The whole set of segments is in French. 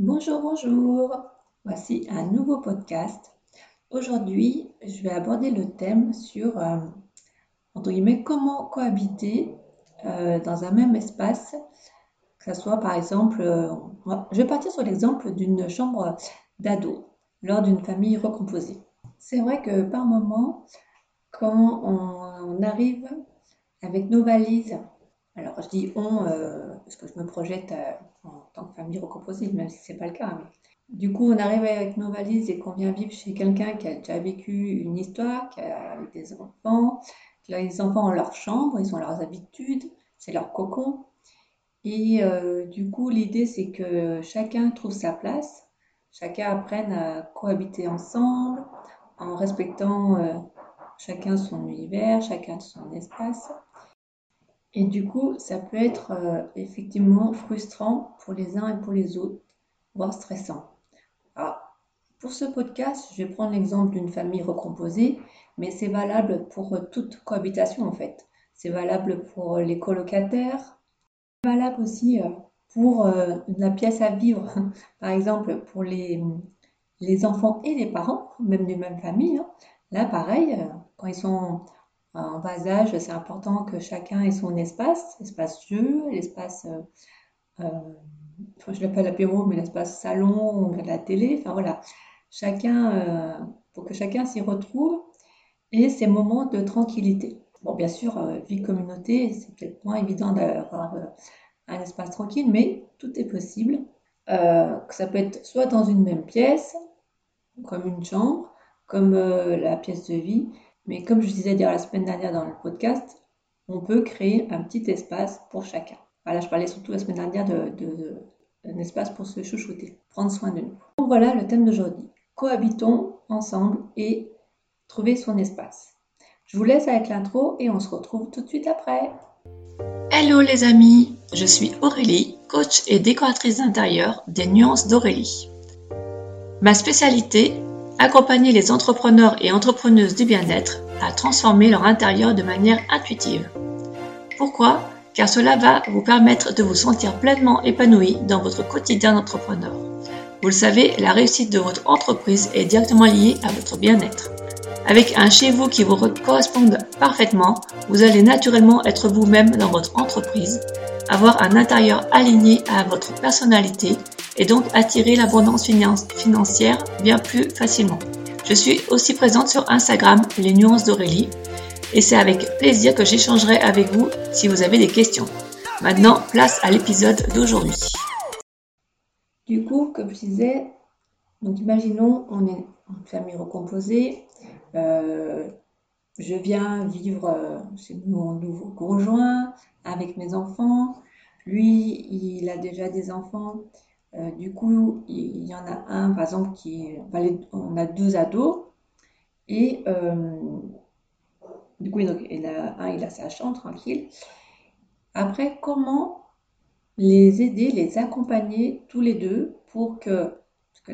Bonjour, bonjour. Voici un nouveau podcast. Aujourd'hui, je vais aborder le thème sur, euh, guillemets, comment cohabiter euh, dans un même espace, que ce soit par exemple, euh, je vais partir sur l'exemple d'une chambre d'ado lors d'une famille recomposée. C'est vrai que par moment, quand on arrive avec nos valises alors, je dis on, parce que je me projette en tant que famille recomposée, même si ce n'est pas le cas. Du coup, on arrive avec nos valises et qu'on vient vivre chez quelqu'un qui a déjà vécu une histoire, qui a des enfants. Les enfants ont leur chambre, ils ont leurs habitudes, c'est leur cocon. Et euh, du coup, l'idée, c'est que chacun trouve sa place, chacun apprenne à cohabiter ensemble, en respectant chacun son univers, chacun son espace. Et du coup, ça peut être euh, effectivement frustrant pour les uns et pour les autres, voire stressant. Pour ce podcast, je vais prendre l'exemple d'une famille recomposée, mais c'est valable pour toute cohabitation en fait. C'est valable pour les colocataires, c'est valable aussi euh, pour euh, la pièce à vivre, par exemple pour les, les enfants et les parents, même d'une même famille. Hein. Là, pareil, quand ils sont en bas âge, c'est important que chacun ait son espace, espace jeu, l'espace, euh, euh je l'appelle apéro, mais l'espace salon, la télé, enfin voilà, chacun, euh, pour que chacun s'y retrouve et ces moments de tranquillité. Bon, bien sûr, euh, vie communauté, c'est peut-être moins évident d'avoir un espace tranquille, mais tout est possible. ça peut être soit dans une même pièce, comme une chambre, comme la pièce de vie, mais comme je disais la semaine dernière dans le podcast, on peut créer un petit espace pour chacun. Voilà, je parlais surtout la semaine dernière d'un de, espace pour se chouchouter, prendre soin de nous. Donc voilà le thème d'aujourd'hui. Cohabitons ensemble et trouver son espace. Je vous laisse avec l'intro et on se retrouve tout de suite après. Hello les amis, je suis Aurélie, coach et décoratrice d'intérieur des Nuances d'Aurélie. Ma spécialité, accompagner les entrepreneurs et entrepreneuses du bien-être à transformer leur intérieur de manière intuitive. Pourquoi? Car cela va vous permettre de vous sentir pleinement épanoui dans votre quotidien d'entrepreneur. Vous le savez, la réussite de votre entreprise est directement liée à votre bien-être. Avec un chez vous qui vous corresponde parfaitement, vous allez naturellement être vous-même dans votre entreprise, avoir un intérieur aligné à votre personnalité et donc attirer l'abondance financière bien plus facilement. Je suis aussi présente sur Instagram, les nuances d'Aurélie, et c'est avec plaisir que j'échangerai avec vous si vous avez des questions. Maintenant, place à l'épisode d'aujourd'hui. Du coup, comme je disais, donc imaginons, on est une famille recomposée, euh, je viens vivre euh, chez mon nouveau conjoint avec mes enfants, lui, il a déjà des enfants, euh, du coup, il y en a un, par exemple, qui on a deux ados, et euh, du coup, il a, un, il a sa chambre tranquille. Après, comment les aider, les accompagner tous les deux pour que, parce que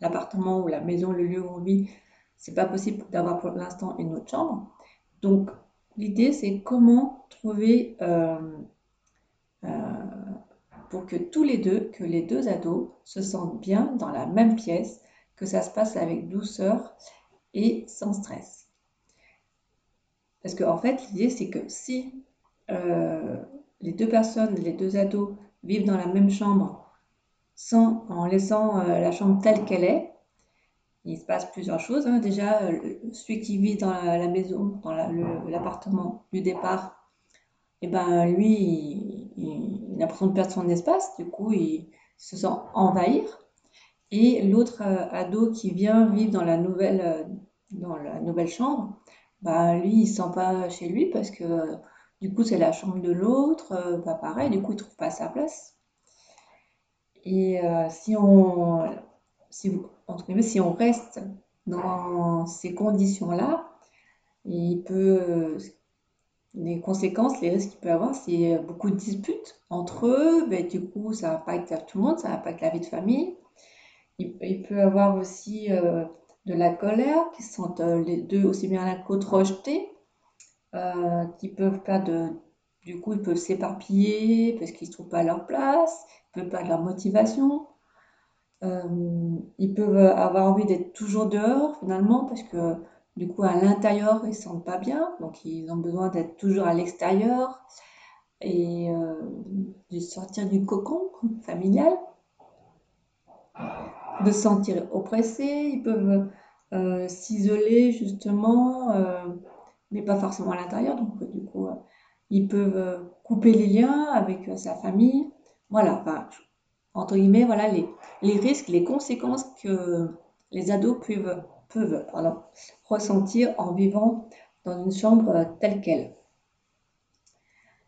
l'appartement, ou la maison, le lieu où on vit, c'est pas possible d'avoir pour l'instant une autre chambre. Donc, l'idée, c'est comment trouver euh, pour que tous les deux, que les deux ados se sentent bien dans la même pièce, que ça se passe avec douceur et sans stress. Parce qu'en en fait, l'idée, c'est que si euh, les deux personnes, les deux ados, vivent dans la même chambre, sans, en laissant euh, la chambre telle qu'elle est, il se passe plusieurs choses. Hein. Déjà, celui qui vit dans la, maison, dans l'appartement du départ, et eh ben lui, a l'impression de perdre son espace, du coup, il se sent envahir. Et l'autre euh, ado qui vient vivre dans la nouvelle, euh, dans la nouvelle chambre, bah lui, il se sent pas chez lui parce que du coup, c'est la chambre de l'autre, euh, pas pareil, du coup, il trouve pas sa place. Et si on, si, si on reste dans ces conditions-là, il peut, les conséquences, les risques qu'il peut avoir, c'est beaucoup de disputes entre eux. Ben, du coup, ça impacte tout le monde, ça impacte la vie de famille. Il, peut y avoir aussi euh, de la colère, qui se sentent euh, les deux aussi bien l'un que l'autre rejetés, euh, qui peuvent perdre, du coup, ils peuvent s'éparpiller parce qu'ils ne trouvent pas leur place, ils peuvent perdre leur motivation. ils peuvent avoir envie d'être toujours dehors finalement parce que du coup à l'intérieur ils ne se sentent pas bien, donc ils ont besoin d'être toujours à l'extérieur et de sortir du cocon familial, de se sentir oppressés, ils peuvent s'isoler justement, mais pas forcément à l'intérieur, donc du coup ils peuvent couper les liens avec sa famille. Voilà, enfin, entre guillemets, voilà les, les risques, les conséquences que les ados peuvent, peuvent ressentir en vivant dans une chambre telle qu'elle.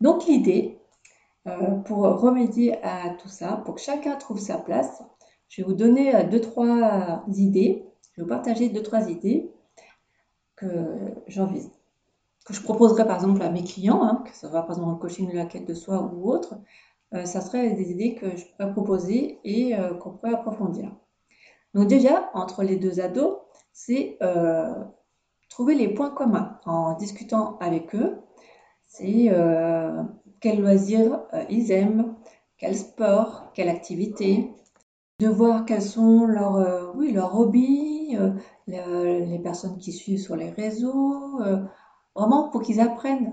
Donc l'idée, euh, pour remédier à tout ça, pour que chacun trouve sa place, je vais vous donner euh, deux, trois idées. Je vais vous partager deux, trois idées que j'envisage que je proposerais par exemple à mes clients, hein, que ce soit par exemple le coaching de la quête de soi ou autre, euh, ça serait des idées que je pourrais proposer et euh, qu'on pourrait approfondir. Donc déjà, entre les deux ados, c'est euh, trouver les points communs en discutant avec eux. C'est quel loisirs ils aiment, quel sport, quelle activité, de voir quels sont leurs, oui, leurs hobbies, les, personnes qui suivent sur les réseaux, vraiment pour qu'ils apprennent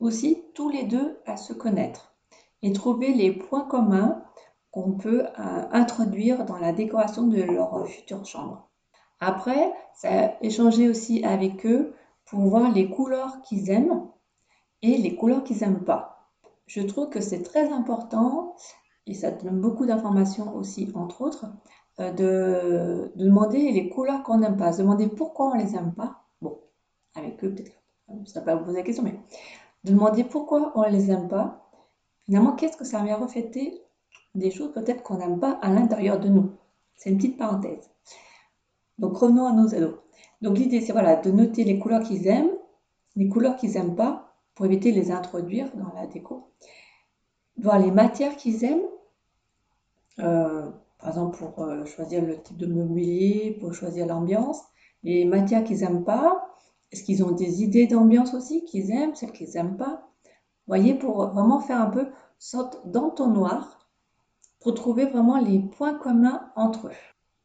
aussi tous les deux à se connaître et trouver les points communs qu'on peut euh, introduire dans la décoration de leur future chambre. Après, ça échanger aussi avec eux pour voir les couleurs qu'ils aiment et les couleurs qu'ils n'aiment pas. Je trouve que c'est très important et ça donne beaucoup d'informations aussi, entre autres, euh, de, demander les couleurs qu'on n'aime pas, se demander pourquoi on les aime pas. Bon, avec eux, peut-être, ça ne pas vous poser la question, mais de demander pourquoi on les aime pas Finalement, qu'est-ce que ça vient refléter Des choses peut-être qu'on n'aime pas à l'intérieur de nous? C'est une petite parenthèse. Donc revenons à nos ados. Donc l'idée, c'est voilà, de noter les couleurs qu'ils aiment, les couleurs qu'ils n'aiment pas, pour éviter de les introduire dans la déco. Voir les matières qu'ils aiment, euh, par exemple pour euh, choisir le type de mobilier, pour choisir l'ambiance. Les matières qu'ils n'aiment pas, est-ce qu'ils ont des idées d'ambiance aussi qu'ils aiment, celles qu'ils n'aiment pas? Voyez, pour vraiment faire un peu sorte d'entonnoir pour trouver vraiment les points communs entre eux.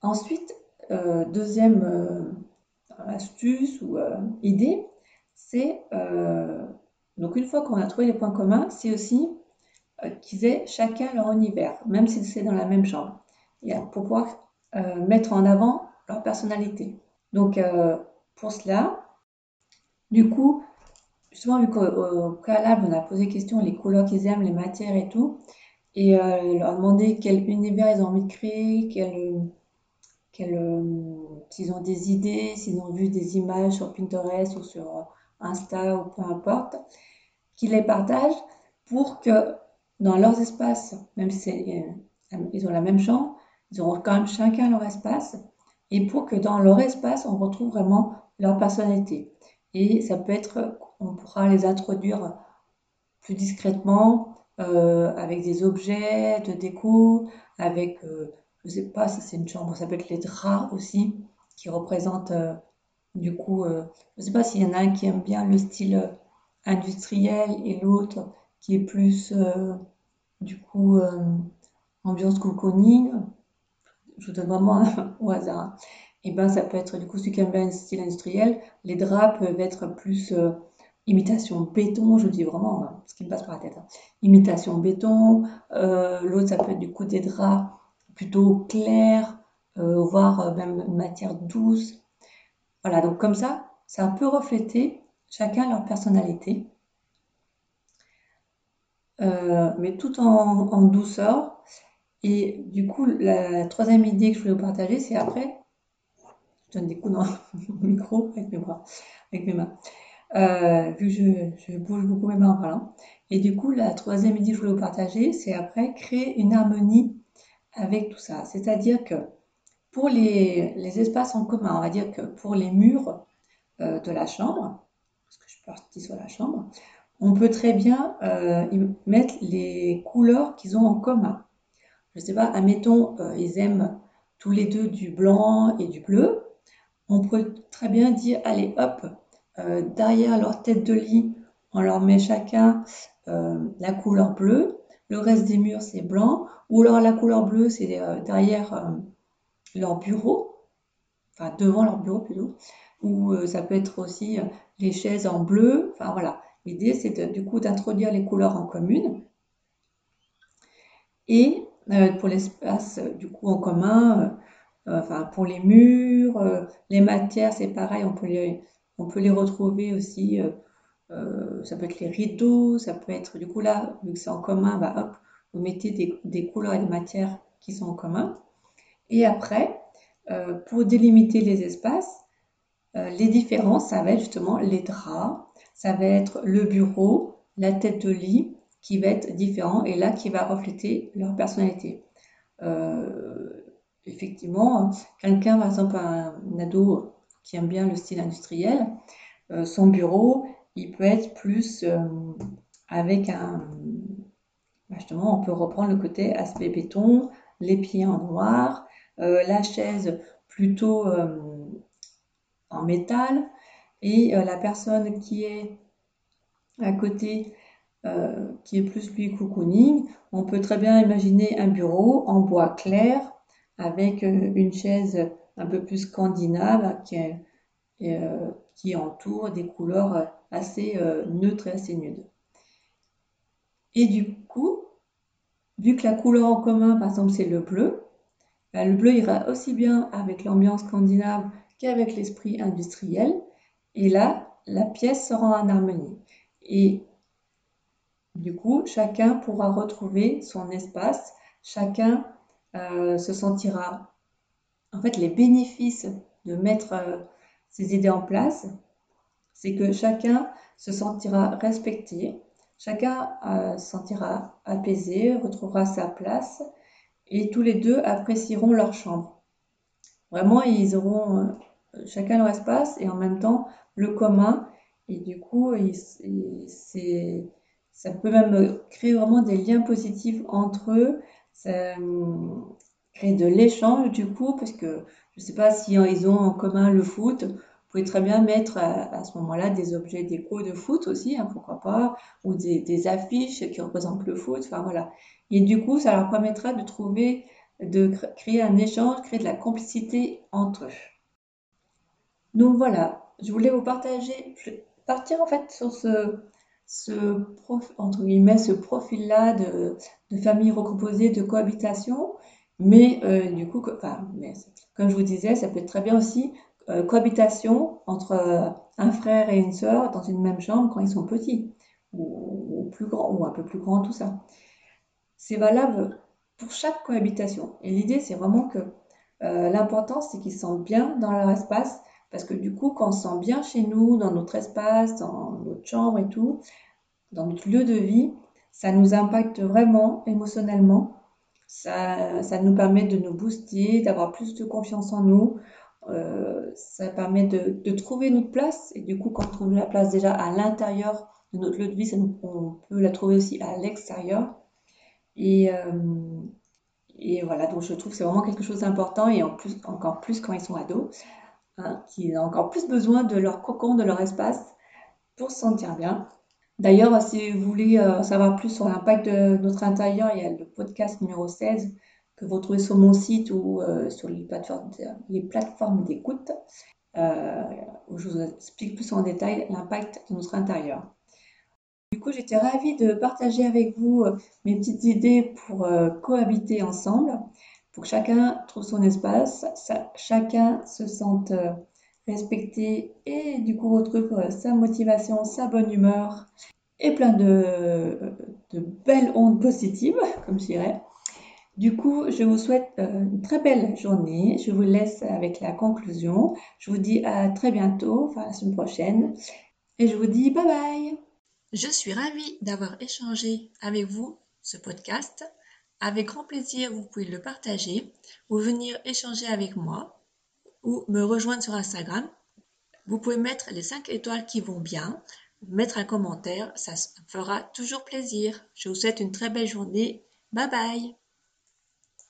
Ensuite, euh, deuxième euh, astuce ou euh, idée, c'est donc une fois qu'on a trouvé les points communs, c'est aussi qu'ils aient chacun leur univers, même si c'est dans la même chambre, pour pouvoir mettre en avant leur personnalité. Donc pour cela, du coup, justement, vu qu'au préalable, on a posé question les couleurs qu'ils aiment, les matières et tout, et euh, leur demander quel univers ils ont envie de créer, euh, s'ils ont des idées, s'ils ont vu des images sur Pinterest ou sur Insta ou peu importe, qu'ils les partagent pour que dans leurs espaces, même si euh, ils ont la même chambre, ils auront quand même chacun leur espace, et pour que dans leur espace, on retrouve vraiment leur personnalité. Et ça peut être on pourra les introduire plus discrètement euh, avec des objets de déco, avec, euh, je ne sais pas si c'est une chambre, ça peut être les draps aussi, qui représentent euh, du coup, je ne sais pas s'il y en a un qui aime bien le style industriel et l'autre qui est plus du coup ambiance cocooning. Je vous donne vraiment au hasard. Et ben ça peut être du coup celui qui aime bien le style industriel. Les draps peuvent être plus imitation béton, je dis vraiment hein, ce qui me passe par la tête. Hein. Imitation béton, euh, l'autre ça peut être du coup des draps plutôt clairs, euh, voire euh, même une matière douce. Voilà, donc comme ça, ça peut refléter chacun leur personnalité, mais tout en, douceur. Et du coup, la troisième idée que je voulais vous partager, c'est après, je donne des coups dans le micro avec mes bras, avec mes mains. Euh, vu que je, bouge beaucoup mes mains en. Et du coup, la troisième idée que je voulais vous partager, c'est après créer une harmonie avec tout ça. C'est-à-dire que pour les, espaces en commun, on va dire que pour les murs euh, de la chambre, parce que je suis partie sur la chambre, on peut très bien euh, mettre les couleurs qu'ils ont en commun. Je ne sais pas, admettons, ils aiment tous les deux du blanc et du bleu. On peut très bien dire, allez, hop, euh, derrière leur tête de lit, on leur met chacun euh, la couleur bleue. Le reste des murs c'est blanc, ou alors la couleur bleue c'est derrière leur bureau, enfin devant leur bureau plutôt, ou ça peut être aussi les chaises en bleu, enfin voilà. L'idée c'est du coup d'introduire les couleurs en commune. Et pour l'espace du coup en commun, euh, enfin pour les murs, euh, les matières, c'est pareil, on on peut les retrouver aussi. Euh, ça peut être les rideaux, ça peut être du coup là, vu que c'est en commun, bah hop, vous mettez des, couleurs et des matières qui sont en commun. Et après, pour délimiter les espaces, les différences, ça va être justement les draps, ça va être le bureau, la tête de lit qui va être différent et là qui va refléter leur personnalité. Euh, effectivement, quelqu'un, par exemple, un, ado qui aime bien le style industriel, euh, son bureau, il peut être plus euh, avec un. Bah, justement, on peut reprendre le côté aspect béton, les pieds en noir, euh, la chaise plutôt en métal, et la personne qui est à côté, qui est plus lui cocooning, on peut très bien imaginer un bureau en bois clair avec euh, une chaise un peu plus scandinave qui, euh, qui entoure des couleurs assez euh, neutres et assez nudes. Et du coup, vu que la couleur en commun, par exemple, c'est le bleu, bah, le bleu ira aussi bien avec l'ambiance scandinave qu'avec l'esprit industriel. Et là, la pièce sera en harmonie. Et du coup, chacun pourra retrouver son espace, chacun euh, se sentira, en fait, les bénéfices de mettre euh, ces idées en place, c'est que chacun se sentira respecté, chacun euh, se sentira apaisé, retrouvera sa place, et tous les deux apprécieront leur chambre. Vraiment, ils auront chacun leur espace et en même temps le commun, et du coup, c'est ça peut même créer vraiment des liens positifs entre eux ça crée de l'échange du coup, parce que je ne sais pas si ils ont en commun le foot. Vous pouvez très bien mettre à, ce moment-là des objets déco de foot aussi, hein, pourquoi pas, ou des, affiches qui représentent le foot. Enfin voilà. Et du coup, ça leur permettra de trouver, de créer un échange, créer de la complicité entre eux. Donc voilà, je voulais vous partager, partir en fait sur ce, ce, entre guillemets, ce profil-là de, famille recomposée, de cohabitation. Mais euh, du coup, mais, comme je vous disais, ça peut être très bien aussi euh, cohabitation entre euh, un frère et une sœur dans une même chambre quand ils sont petits, ou, plus grands, ou un peu plus grands, tout ça. C'est valable pour chaque cohabitation. Et l'idée, c'est vraiment que l'important, c'est qu'ils se sentent bien dans leur espace parce que du coup, quand on se sent bien chez nous, dans notre espace, dans notre chambre et tout, dans notre lieu de vie, ça nous impacte vraiment émotionnellement. Ça, ça nous permet de nous booster, d'avoir plus de confiance en nous. Euh, ça permet de, trouver notre place. Et du coup, quand on trouve la place déjà à l'intérieur de notre lieu de vie, on peut la trouver aussi à l'extérieur. Et, euh, et voilà, donc je trouve que c'est vraiment quelque chose d'important et en plus, encore plus quand ils sont ados. Hein, qui ont encore plus besoin de leur cocon, de leur espace pour se sentir bien. D'ailleurs, si vous voulez euh, savoir plus sur l'impact de notre intérieur, il y a le podcast numéro 16 que vous trouvez sur mon site ou euh, sur les plateformes, d'écoute, euh, où je vous explique plus en détail l'impact de notre intérieur. Du coup, j'étais ravie de partager avec vous mes petites idées pour cohabiter ensemble pour que chacun trouve son espace, chacun se sente euh, respecté et du coup retrouve euh, sa motivation, sa bonne humeur et plein de, de belles ondes positives, comme je dirais. Du coup, je vous souhaite euh, une très belle journée. Je vous laisse avec la conclusion. Je vous dis à très bientôt, enfin la semaine prochaine. Et je vous dis bye bye. Je suis ravie d'avoir échangé avec vous ce podcast. Avec grand plaisir, vous pouvez le partager ou venir échanger avec moi ou me rejoindre sur Instagram. Vous pouvez mettre les 5 étoiles qui vont bien, mettre un commentaire, ça fera toujours plaisir. Je vous souhaite une très belle journée. Bye bye